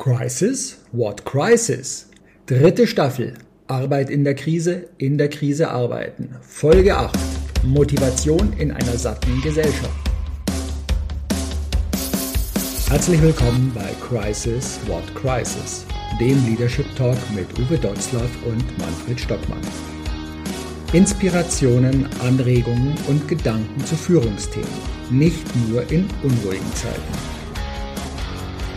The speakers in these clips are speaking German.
Crisis? What Crisis? Dritte Staffel. Arbeit in der Krise, in der Krise arbeiten. Folge 8. Motivation in einer satten Gesellschaft. Herzlich willkommen bei Crisis What Crisis, dem Leadership Talk mit Uwe Dotzlaff und Manfred Stockmann. Inspirationen, Anregungen und Gedanken zu Führungsthemen, nicht nur in unruhigen Zeiten.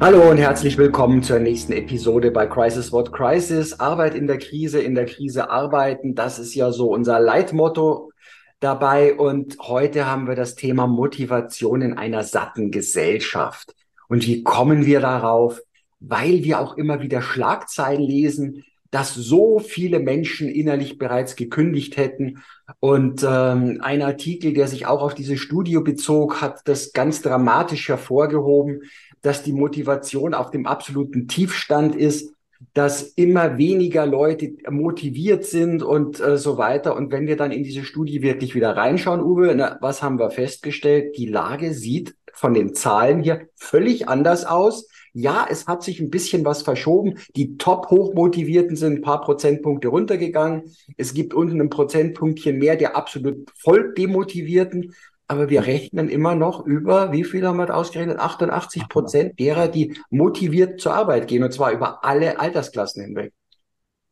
Hallo und herzlich willkommen zur nächsten Episode bei Crisis What Crisis. Arbeit in der Krise, in der Krise arbeiten. Das ist ja so unser Leitmotto dabei. Und heute haben wir das Thema Motivation in einer satten Gesellschaft. Und wie kommen wir darauf? Weil wir auch immer wieder Schlagzeilen lesen, dass so viele Menschen innerlich bereits gekündigt hätten. Und ähm, ein Artikel, der sich auch auf diese Studie bezog, hat das ganz dramatisch hervorgehoben, dass die Motivation auf dem absoluten Tiefstand ist, dass immer weniger Leute motiviert sind und äh, so weiter. Und wenn wir dann in diese Studie wirklich wieder reinschauen, Uwe, na, was haben wir festgestellt? Die Lage sieht von den Zahlen hier völlig anders aus. Ja, es hat sich ein bisschen was verschoben. Die top hochmotivierten sind ein paar Prozentpunkte runtergegangen. Es gibt unten ein Prozentpunktchen mehr der absolut voll demotivierten aber wir rechnen immer noch über, wie viel haben wir ausgerechnet? 88 Prozent derer, die motiviert zur Arbeit gehen, und zwar über alle Altersklassen hinweg.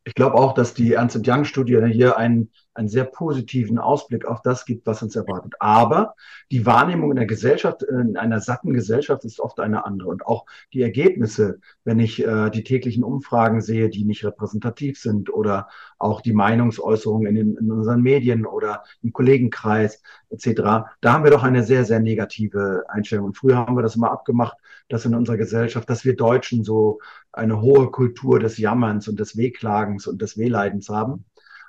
Ich glaube auch, dass die Ernst Young-Studie hier einen, einen sehr positiven Ausblick auf das gibt, was uns erwartet. Aber die Wahrnehmung in der Gesellschaft, in einer satten Gesellschaft ist oft eine andere. Und auch die Ergebnisse, wenn ich äh, die täglichen Umfragen sehe, die nicht repräsentativ sind oder auch die Meinungsäußerungen in, den, in unseren Medien oder im Kollegenkreis etc., da haben wir doch eine sehr, sehr negative Einstellung. Und früher haben wir das immer abgemacht, dass in unserer Gesellschaft, dass wir Deutschen so eine hohe Kultur des Jammerns und des Wehklagens und des Wehleidens haben.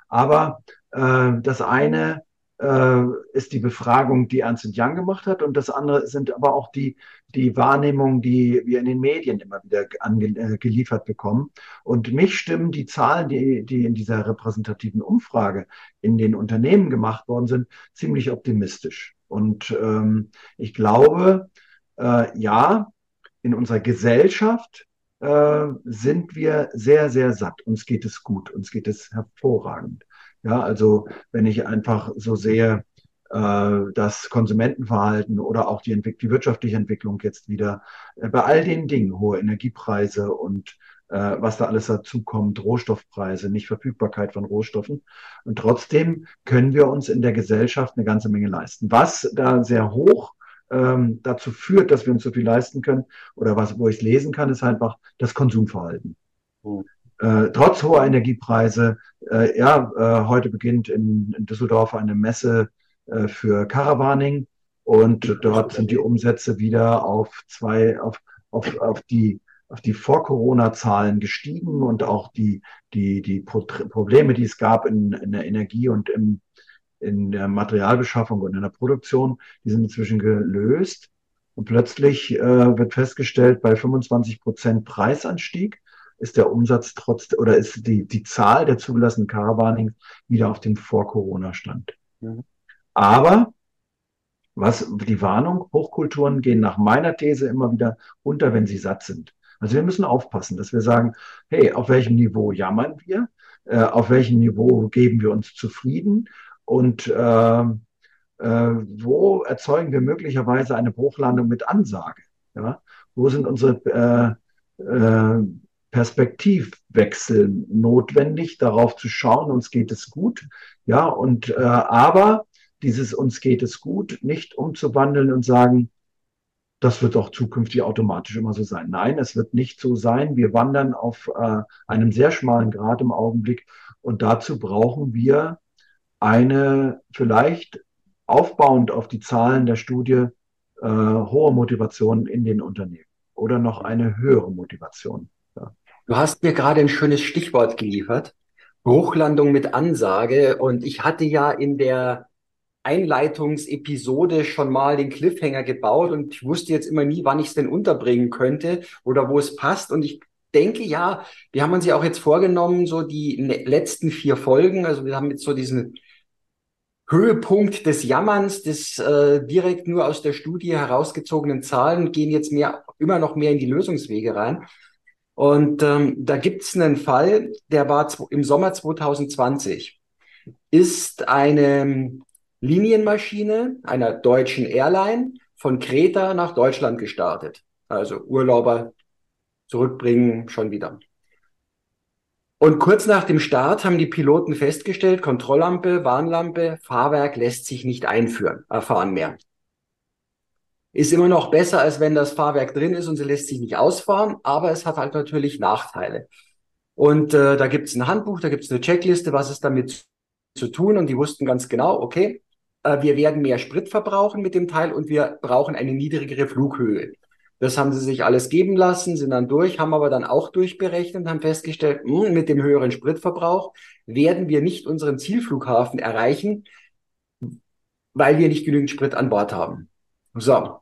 Aber äh, das eine äh, ist die Befragung, die Ernst Young gemacht hat, und das andere sind aber auch die, die Wahrnehmungen, die wir in den Medien immer wieder ange, äh, geliefert bekommen. Und mich stimmen die Zahlen, die, die in dieser repräsentativen Umfrage in den Unternehmen gemacht worden sind, ziemlich optimistisch. Und ähm, ich glaube, äh, ja, in unserer Gesellschaft äh, sind wir sehr, sehr satt. Uns geht es gut, uns geht es hervorragend. Ja, also wenn ich einfach so sehe, äh, das Konsumentenverhalten oder auch die, die wirtschaftliche Entwicklung jetzt wieder, äh, bei all den Dingen, hohe Energiepreise und äh, was da alles dazu kommt, Rohstoffpreise, nicht Verfügbarkeit von Rohstoffen. Und trotzdem können wir uns in der Gesellschaft eine ganze Menge leisten. Was da sehr hoch ähm, dazu führt, dass wir uns so viel leisten können oder was, wo ich es lesen kann, ist einfach das Konsumverhalten. Mhm. Äh, trotz hoher Energiepreise, äh, ja, äh, heute beginnt in, in, Düsseldorf eine Messe äh, für Caravaning und dort sind die Umsätze wieder auf zwei, auf, auf, auf die auf die Vor-Corona-Zahlen gestiegen und auch die, die, die Probleme, die es gab in, in der Energie und im, in der Materialbeschaffung und in der Produktion, die sind inzwischen gelöst. Und plötzlich äh, wird festgestellt, bei 25 Prozent Preisanstieg ist der Umsatz trotz oder ist die, die Zahl der zugelassenen Caravaning wieder auf dem Vor-Corona-Stand. Mhm. Aber was die Warnung, Hochkulturen gehen nach meiner These immer wieder unter, wenn sie satt sind. Also wir müssen aufpassen, dass wir sagen, hey, auf welchem Niveau jammern wir? Äh, auf welchem Niveau geben wir uns zufrieden? Und äh, äh, wo erzeugen wir möglicherweise eine Bruchlandung mit Ansage? Ja? Wo sind unsere äh, äh, Perspektivwechsel notwendig, darauf zu schauen, uns geht es gut, ja, und äh, aber dieses uns geht es gut nicht umzuwandeln und sagen, das wird auch zukünftig automatisch immer so sein. Nein, es wird nicht so sein. Wir wandern auf äh, einem sehr schmalen Grad im Augenblick und dazu brauchen wir eine vielleicht aufbauend auf die Zahlen der Studie äh, hohe Motivation in den Unternehmen. oder noch eine höhere Motivation? Ja. Du hast mir gerade ein schönes Stichwort geliefert. Bruchlandung mit Ansage. Und ich hatte ja in der Einleitungsepisode schon mal den Cliffhanger gebaut und ich wusste jetzt immer nie, wann ich es denn unterbringen könnte oder wo es passt. Und ich denke, ja, wir haben uns ja auch jetzt vorgenommen, so die letzten vier Folgen, also wir haben jetzt so diesen Höhepunkt des Jammerns, des äh, direkt nur aus der Studie herausgezogenen Zahlen, gehen jetzt mehr, immer noch mehr in die Lösungswege rein. Und ähm, da gibt es einen Fall, der war im Sommer 2020. Ist eine Linienmaschine einer deutschen Airline von Kreta nach Deutschland gestartet. Also Urlauber zurückbringen, schon wieder. Und kurz nach dem Start haben die Piloten festgestellt, Kontrolllampe, Warnlampe, Fahrwerk lässt sich nicht einführen, erfahren mehr. Ist immer noch besser, als wenn das Fahrwerk drin ist und sie lässt sich nicht ausfahren, aber es hat halt natürlich Nachteile. Und äh, da gibt es ein Handbuch, da gibt es eine Checkliste, was ist damit zu tun. Und die wussten ganz genau, okay, äh, wir werden mehr Sprit verbrauchen mit dem Teil und wir brauchen eine niedrigere Flughöhe. Das haben sie sich alles geben lassen, sind dann durch, haben aber dann auch durchberechnet und haben festgestellt, mh, hm, mit dem höheren Spritverbrauch werden wir nicht unseren Zielflughafen erreichen, weil wir nicht genügend Sprit an Bord haben. So.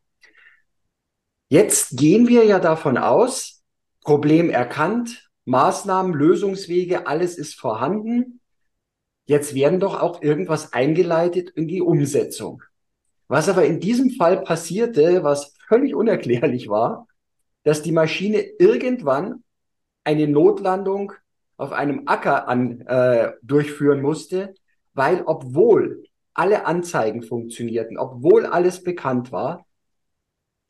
Jetzt gehen wir ja davon aus, Problem erkannt, Maßnahmen, Lösungswege, alles ist vorhanden. Jetzt werden doch auch irgendwas eingeleitet in die Umsetzung. Was aber in diesem Fall passierte, was völlig unerklärlich war, dass die Maschine irgendwann eine Notlandung auf einem Acker an, äh, durchführen musste, weil obwohl alle Anzeigen funktionierten, obwohl alles bekannt war,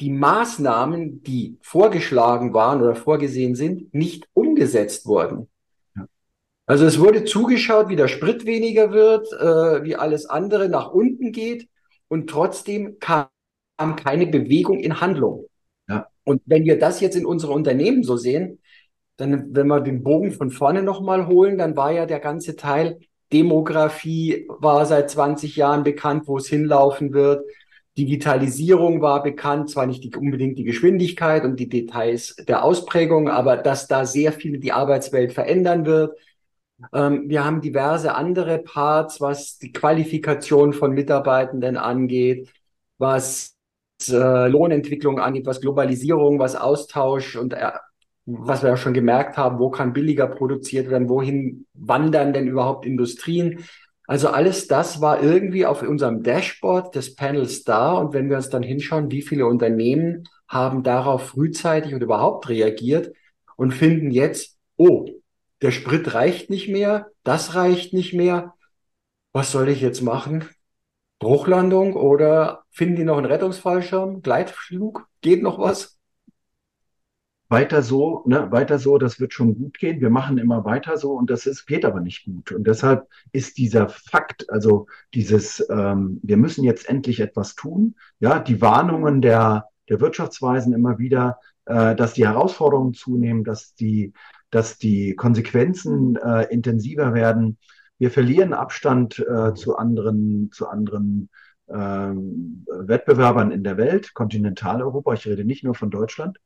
die Maßnahmen, die vorgeschlagen waren oder vorgesehen sind, nicht umgesetzt wurden. Also es wurde zugeschaut, wie der Sprit weniger wird, äh, wie alles andere nach unten geht und trotzdem kam keine Bewegung in Handlung. Ja. Und wenn wir das jetzt in unsere Unternehmen so sehen, dann, wenn wir den Bogen von vorne nochmal holen, dann war ja der ganze Teil Demografie war seit 20 Jahren bekannt, wo es hinlaufen wird. Digitalisierung war bekannt, zwar nicht die, unbedingt die Geschwindigkeit und die Details der Ausprägung, aber dass da sehr viel die Arbeitswelt verändern wird. Ähm, wir haben diverse andere Parts, was die Qualifikation von Mitarbeitenden angeht, was äh, Lohnentwicklung angeht, was Globalisierung, was Austausch und äh, was wir ja schon gemerkt haben, wo kann billiger produziert werden, wohin wandern denn überhaupt Industrien. Also alles das war irgendwie auf unserem Dashboard des Panels da. Und wenn wir uns dann hinschauen, wie viele Unternehmen haben darauf frühzeitig und überhaupt reagiert und finden jetzt, oh, der Sprit reicht nicht mehr, das reicht nicht mehr. Was soll ich jetzt machen? Bruchlandung oder finden die noch einen Rettungsfallschirm? Gleitflug? Geht noch was? Weiter so, ne, weiter so, das wird schon gut gehen. Wir machen immer weiter so und das ist, geht aber nicht gut. Und deshalb ist dieser Fakt, also dieses, ähm, wir müssen jetzt endlich etwas tun, ja, die Warnungen der, der Wirtschaftsweisen immer wieder, äh, dass die Herausforderungen zunehmen, dass die, dass die Konsequenzen äh, intensiver werden, wir verlieren Abstand äh, zu anderen, zu anderen ähm, Wettbewerbern in der Welt, Kontinentaleuropa. Ich rede nicht nur von Deutschland,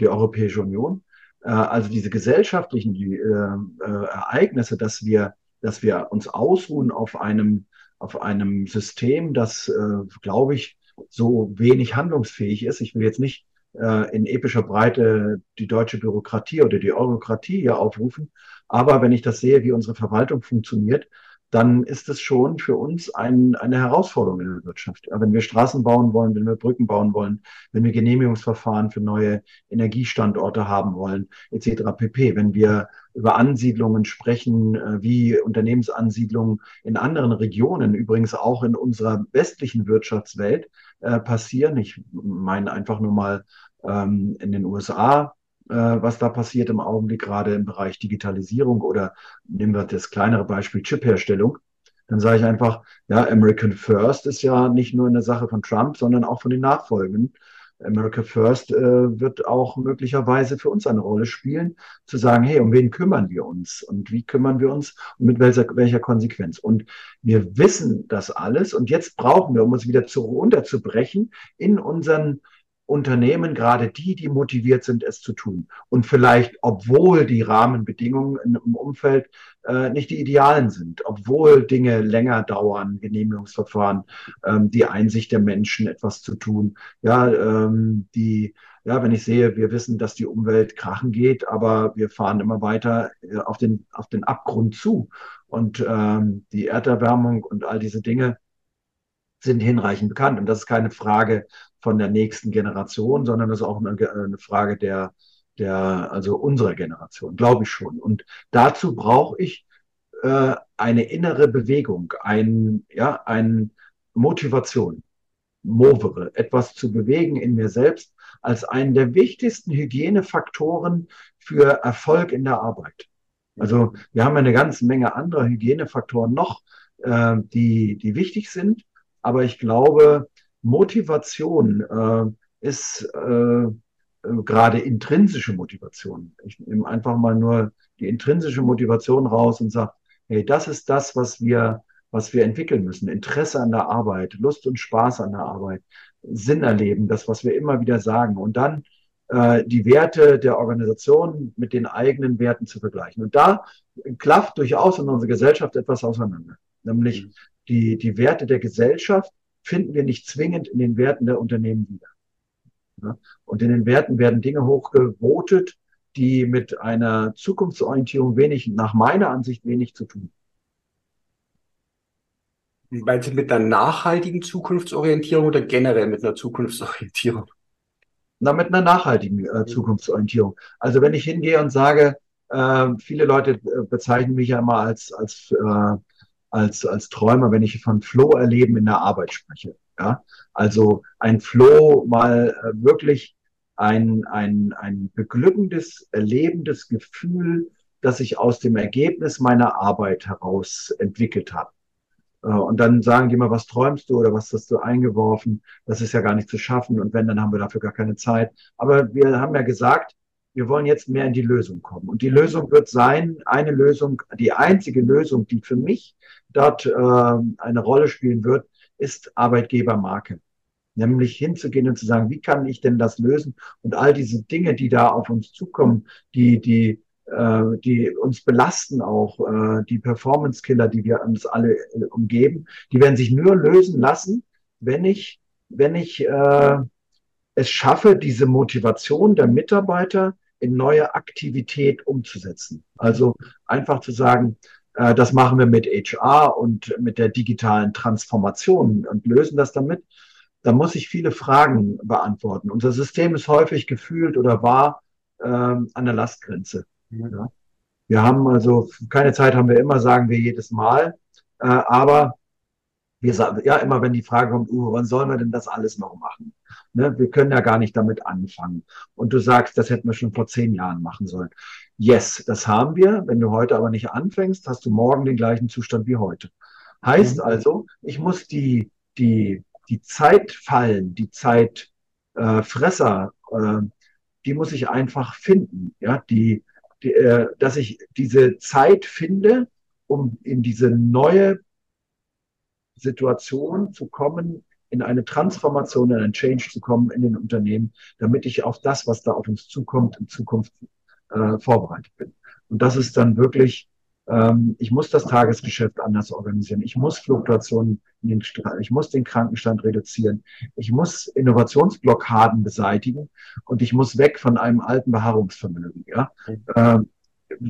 die Europäische Union. Äh, also diese gesellschaftlichen die, äh, äh, Ereignisse, dass wir, dass wir uns ausruhen auf einem, auf einem System, das, äh, glaube ich, so wenig handlungsfähig ist. Ich will jetzt nicht äh, in epischer Breite die deutsche Bürokratie oder die Eurokratie hier aufrufen. Aber wenn ich das sehe, wie unsere Verwaltung funktioniert, dann ist es schon für uns ein, eine Herausforderung in der Wirtschaft. Wenn wir Straßen bauen wollen, wenn wir Brücken bauen wollen, wenn wir Genehmigungsverfahren für neue Energiestandorte haben wollen, etc. pp. Wenn wir über Ansiedlungen sprechen, äh, wie Unternehmensansiedlungen in anderen Regionen, übrigens auch in unserer westlichen Wirtschaftswelt äh, passieren. Ich meine einfach nur mal ähm, in den USA was da passiert im Augenblick, gerade im Bereich Digitalisierung oder nehmen wir das kleinere Beispiel Chipherstellung, dann sage ich einfach, ja, American First ist ja nicht nur eine Sache von Trump, sondern auch von den Nachfolgenden. America First äh, wird auch möglicherweise für uns eine Rolle spielen, zu sagen, hey, um wen kümmern wir uns und wie kümmern wir uns und mit welcher, welcher Konsequenz. Und wir wissen das alles und jetzt brauchen wir, um uns wieder zu, runterzubrechen, in unseren Unternehmen gerade die, die motiviert sind, es zu tun. Und vielleicht, obwohl die Rahmenbedingungen im Umfeld äh, nicht die idealen sind, obwohl Dinge länger dauern, Genehmigungsverfahren, ähm, die Einsicht der Menschen, etwas zu tun, ja, ähm, die, ja, wenn ich sehe, wir wissen, dass die Umwelt krachen geht, aber wir fahren immer weiter äh, auf den, auf den Abgrund zu. Und ähm, die Erderwärmung und all diese Dinge sind hinreichend bekannt. Und das ist keine Frage von der nächsten Generation, sondern das ist auch eine, eine Frage der, der, also unserer Generation, glaube ich schon. Und dazu brauche ich äh, eine innere Bewegung, ein, ja, ein Motivation, movere, etwas zu bewegen in mir selbst als einen der wichtigsten Hygienefaktoren für Erfolg in der Arbeit. Also wir haben eine ganze Menge anderer Hygienefaktoren noch, äh, die, die wichtig sind. Aber ich glaube, Motivation äh, ist äh, gerade intrinsische Motivation. Ich nehme einfach mal nur die intrinsische Motivation raus und sage, hey, das ist das, was wir, was wir entwickeln müssen. Interesse an der Arbeit, Lust und Spaß an der Arbeit, Sinn erleben, das, was wir immer wieder sagen. Und dann äh, die Werte der Organisation mit den eigenen Werten zu vergleichen. Und da klafft durchaus in unserer Gesellschaft etwas auseinander. Nämlich mhm die, die Werte der Gesellschaft finden wir nicht zwingend in den Werten der Unternehmen wieder. Ja? Und in den Werten werden Dinge hochgevotet, die mit einer Zukunftsorientierung wenig, nach meiner Ansicht wenig zu tun. Meinst du mit einer nachhaltigen Zukunftsorientierung oder generell mit einer Zukunftsorientierung? Na, mit einer nachhaltigen äh, Zukunftsorientierung. Also wenn ich hingehe und sage, äh, viele Leute äh, bezeichnen mich ja immer als, als äh, als, als Träumer, wenn ich von Flow erleben in der Arbeit spreche. Ja? Also ein Flow mal äh, wirklich ein, ein, ein beglückendes, erlebendes Gefühl, das ich aus dem Ergebnis meiner Arbeit heraus entwickelt habe. Äh, und dann sagen die mal, was träumst du oder was hast du eingeworfen? Das ist ja gar nicht zu schaffen. Und wenn, dann haben wir dafür gar keine Zeit. Aber wir haben ja gesagt, wir wollen jetzt mehr in die Lösung kommen. Und die Lösung wird sein, eine Lösung, die einzige Lösung, die für mich dort äh, eine Rolle spielen wird, ist Arbeitgebermarke. Nämlich hinzugehen und zu sagen, wie kann ich denn das lösen? Und all diese Dinge, die da auf uns zukommen, die, die, äh, die uns belasten auch, äh, die Performance-Killer, die wir uns alle äh, umgeben, die werden sich nur lösen lassen, wenn ich, wenn ich äh, es schaffe, diese Motivation der Mitarbeiter in neue Aktivität umzusetzen. Also einfach zu sagen, äh, das machen wir mit HR und mit der digitalen Transformation und lösen das damit. Da muss ich viele Fragen beantworten. Unser System ist häufig gefühlt oder war äh, an der Lastgrenze. Ja. Wir haben also keine Zeit, haben wir immer, sagen wir jedes Mal. Äh, aber wir sagen ja immer, wenn die Frage kommt, uh, wann sollen wir denn das alles noch machen? Ne? Wir können ja gar nicht damit anfangen. Und du sagst, das hätten wir schon vor zehn Jahren machen sollen. Yes, das haben wir. Wenn du heute aber nicht anfängst, hast du morgen den gleichen Zustand wie heute. Heißt mhm. also, ich muss die, die, die Zeitfallen, die Zeitfresser, äh, äh, die muss ich einfach finden. Ja, die, die äh, dass ich diese Zeit finde, um in diese neue Situation zu kommen, in eine Transformation, in einen Change zu kommen in den Unternehmen, damit ich auf das, was da auf uns zukommt, in Zukunft äh, vorbereitet bin. Und das ist dann wirklich, ähm, ich muss das Tagesgeschäft anders organisieren. Ich muss Fluktuationen, in den, ich muss den Krankenstand reduzieren. Ich muss Innovationsblockaden beseitigen und ich muss weg von einem alten Beharrungsvermögen. Ja? Ähm,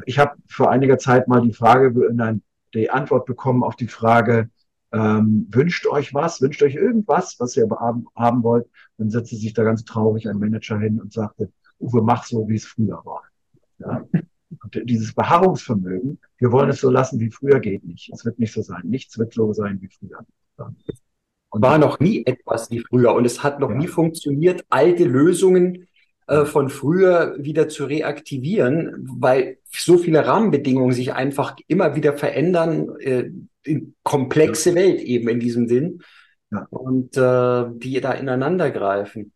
ich habe vor einiger Zeit mal die Frage, nein, die Antwort bekommen auf die Frage, ähm, wünscht euch was, wünscht euch irgendwas, was ihr haben, haben wollt. Dann setzte sich da ganz traurig ein Manager hin und sagte, Uwe, mach so, wie es früher war. Ja? Und dieses Beharrungsvermögen, wir wollen es so lassen, wie früher geht nicht. Es wird nicht so sein. Nichts wird so sein wie früher. Und war noch nie etwas wie früher und es hat noch ja. nie funktioniert, alte Lösungen äh, von früher wieder zu reaktivieren, weil so viele Rahmenbedingungen sich einfach immer wieder verändern. Äh, komplexe ja. Welt eben in diesem Sinn ja. und äh, die da ineinander greifen.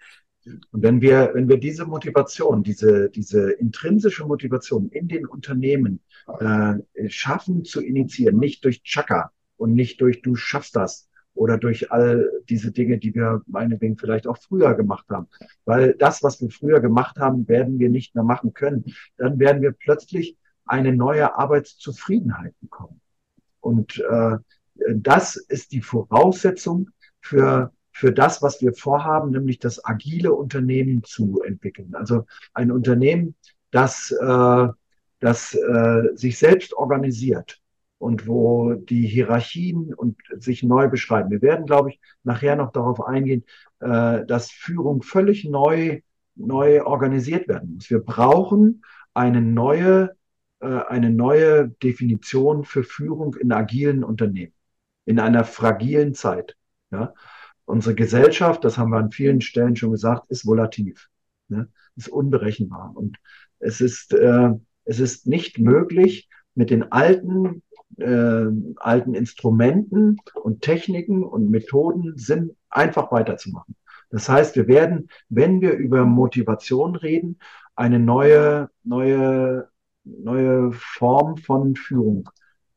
Und wenn wir, wenn wir diese Motivation, diese, diese intrinsische Motivation in den Unternehmen äh, schaffen zu initiieren, nicht durch Chaka und nicht durch du schaffst das oder durch all diese Dinge, die wir meinetwegen vielleicht auch früher gemacht haben. Weil das, was wir früher gemacht haben, werden wir nicht mehr machen können. Dann werden wir plötzlich eine neue Arbeitszufriedenheit bekommen. Und äh, das ist die Voraussetzung für für das, was wir vorhaben, nämlich das agile Unternehmen zu entwickeln. Also ein Unternehmen, das, äh, das äh, sich selbst organisiert und wo die Hierarchien und sich neu beschreiben. Wir werden, glaube ich, nachher noch darauf eingehen, äh, dass Führung völlig neu, neu organisiert werden muss. Wir brauchen eine neue, eine neue Definition für Führung in agilen Unternehmen, in einer fragilen Zeit. Ja? Unsere Gesellschaft, das haben wir an vielen Stellen schon gesagt, ist volativ, ne? ist unberechenbar. Und es ist, äh, es ist nicht möglich, mit den alten, äh, alten Instrumenten und Techniken und Methoden sind einfach weiterzumachen. Das heißt, wir werden, wenn wir über Motivation reden, eine neue, neue, Form von Führung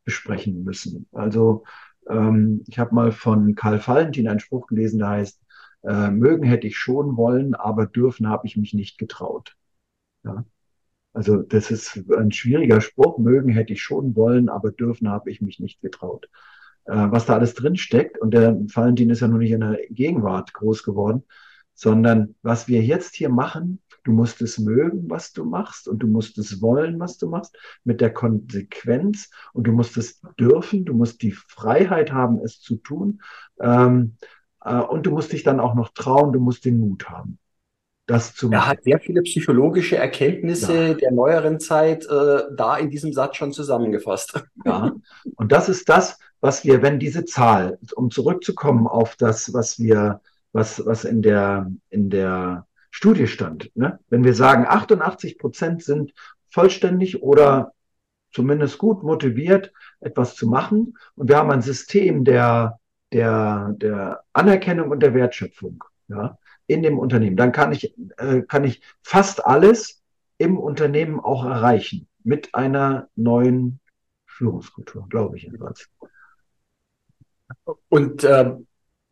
besprechen müssen. Also ähm, ich habe mal von Karl Valentin einen Spruch gelesen, der heißt, äh, mögen hätte ich schon wollen, aber dürfen habe ich mich nicht getraut. Ja? Also das ist ein schwieriger Spruch, mögen hätte ich schon wollen, aber dürfen habe ich mich nicht getraut. Äh, was da alles drin steckt, und der Valentin ist ja nur nicht in der Gegenwart groß geworden, sondern was wir jetzt hier machen, Du musst es mögen, was du machst und du musst es wollen, was du machst, mit der Konsequenz und du musst es dürfen, du musst die Freiheit haben, es zu tun ähm, äh, und du musst dich dann auch noch trauen, du musst den Mut haben. Das zu machen. Er hat sehr viele psychologische Erkenntnisse ja. der neueren Zeit äh, da in diesem Satz schon zusammengefasst. Ja, und das ist das, was wir, wenn diese Zahl, um zurückzukommen auf das, was wir, was, was in der, in der Studie stand. Ne? Wenn wir sagen, 88 Prozent sind vollständig oder zumindest gut motiviert, etwas zu machen. Und wir haben ein System der, der, der Anerkennung und der Wertschöpfung ja, in dem Unternehmen. Dann kann ich, äh, kann ich fast alles im Unternehmen auch erreichen mit einer neuen Führungskultur, glaube ich jedenfalls. Und äh,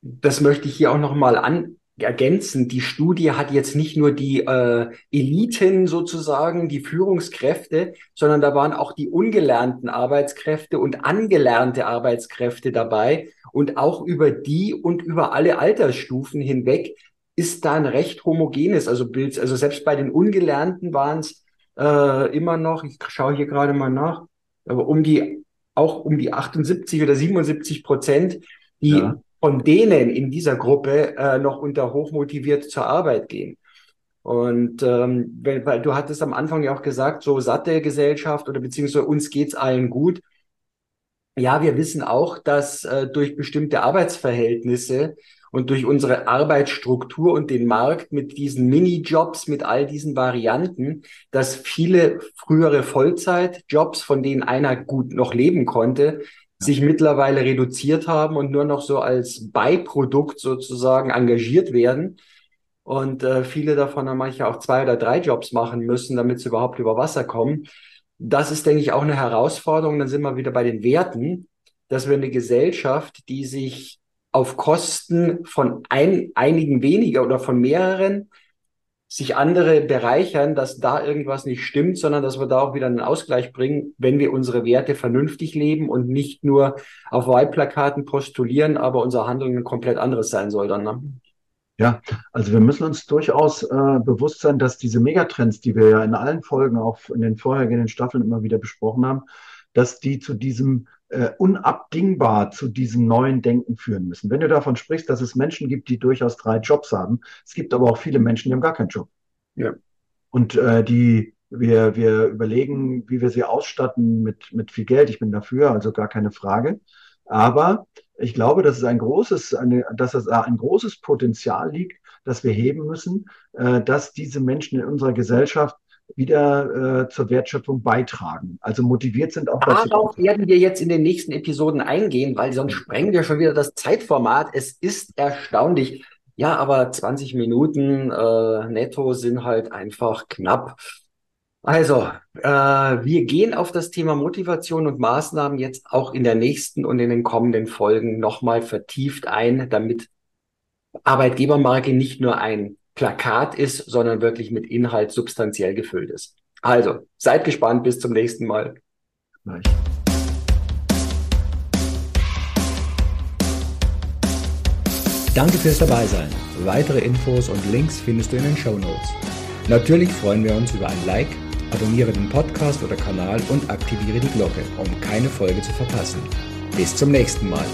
das möchte ich hier auch nochmal an, ergänzen, die Studie hat jetzt nicht nur die äh, Eliten sozusagen, die Führungskräfte, sondern da waren auch die ungelernten Arbeitskräfte und angelernte Arbeitskräfte dabei. Und auch über die und über alle Altersstufen hinweg ist da ein recht homogenes, also Bild, also selbst bei den Ungelernten waren es äh, immer noch, ich schaue hier gerade mal nach, aber um die, auch um die 78 oder 77 Prozent, die ja von denen in dieser Gruppe äh, noch unter hochmotiviert zur Arbeit gehen. Und ähm, weil, weil du hattest am Anfang ja auch gesagt, so satte Gesellschaft oder beziehungsweise uns geht's allen gut. Ja, wir wissen auch, dass äh, durch bestimmte Arbeitsverhältnisse und durch unsere Arbeitsstruktur und den Markt mit diesen Minijobs, mit all diesen Varianten, dass viele frühere Vollzeitjobs, von denen einer gut noch leben konnte, sich mittlerweile reduziert haben und nur noch so als Beiprodukt sozusagen engagiert werden. Und äh, viele davon haben manche auch zwei oder drei Jobs machen müssen, damit sie überhaupt über Wasser kommen. Das ist, denke ich, auch eine Herausforderung. Dann sind wir wieder bei den Werten, dass wir eine Gesellschaft, die sich auf Kosten von ein, einigen weniger oder von mehreren sich andere bereichern, dass da irgendwas nicht stimmt, sondern dass wir da auch wieder einen Ausgleich bringen, wenn wir unsere Werte vernünftig leben und nicht nur auf Wahlplakaten postulieren, aber unser Handeln ein komplett anderes sein soll dann. Ne? Ja, also wir müssen uns durchaus äh, bewusst sein, dass diese Megatrends, die wir ja in allen Folgen, auch in den vorhergehenden Staffeln immer wieder besprochen haben, dass die zu diesem äh, unabdingbar zu diesem neuen Denken führen müssen. Wenn du davon sprichst, dass es Menschen gibt, die durchaus drei Jobs haben, es gibt aber auch viele Menschen, die haben gar keinen Job. Ja. Und äh, die wir, wir überlegen, wie wir sie ausstatten mit, mit viel Geld. Ich bin dafür, also gar keine Frage. Aber ich glaube, dass es ein großes, eine, dass es ein großes Potenzial liegt, das wir heben müssen, äh, dass diese Menschen in unserer Gesellschaft wieder äh, zur Wertschöpfung beitragen. Also motiviert sind auch dazu. Darauf werden wir jetzt in den nächsten Episoden eingehen, weil sonst sprengen wir schon wieder das Zeitformat. Es ist erstaunlich. Ja, aber 20 Minuten äh, netto sind halt einfach knapp. Also, äh, wir gehen auf das Thema Motivation und Maßnahmen jetzt auch in der nächsten und in den kommenden Folgen nochmal vertieft ein, damit Arbeitgebermarke nicht nur ein Plakat ist, sondern wirklich mit Inhalt substanziell gefüllt ist. Also, seid gespannt, bis zum nächsten Mal. Gleich. Danke fürs Dabeisein. Weitere Infos und Links findest du in den Show Notes. Natürlich freuen wir uns über ein Like, abonniere den Podcast oder Kanal und aktiviere die Glocke, um keine Folge zu verpassen. Bis zum nächsten Mal.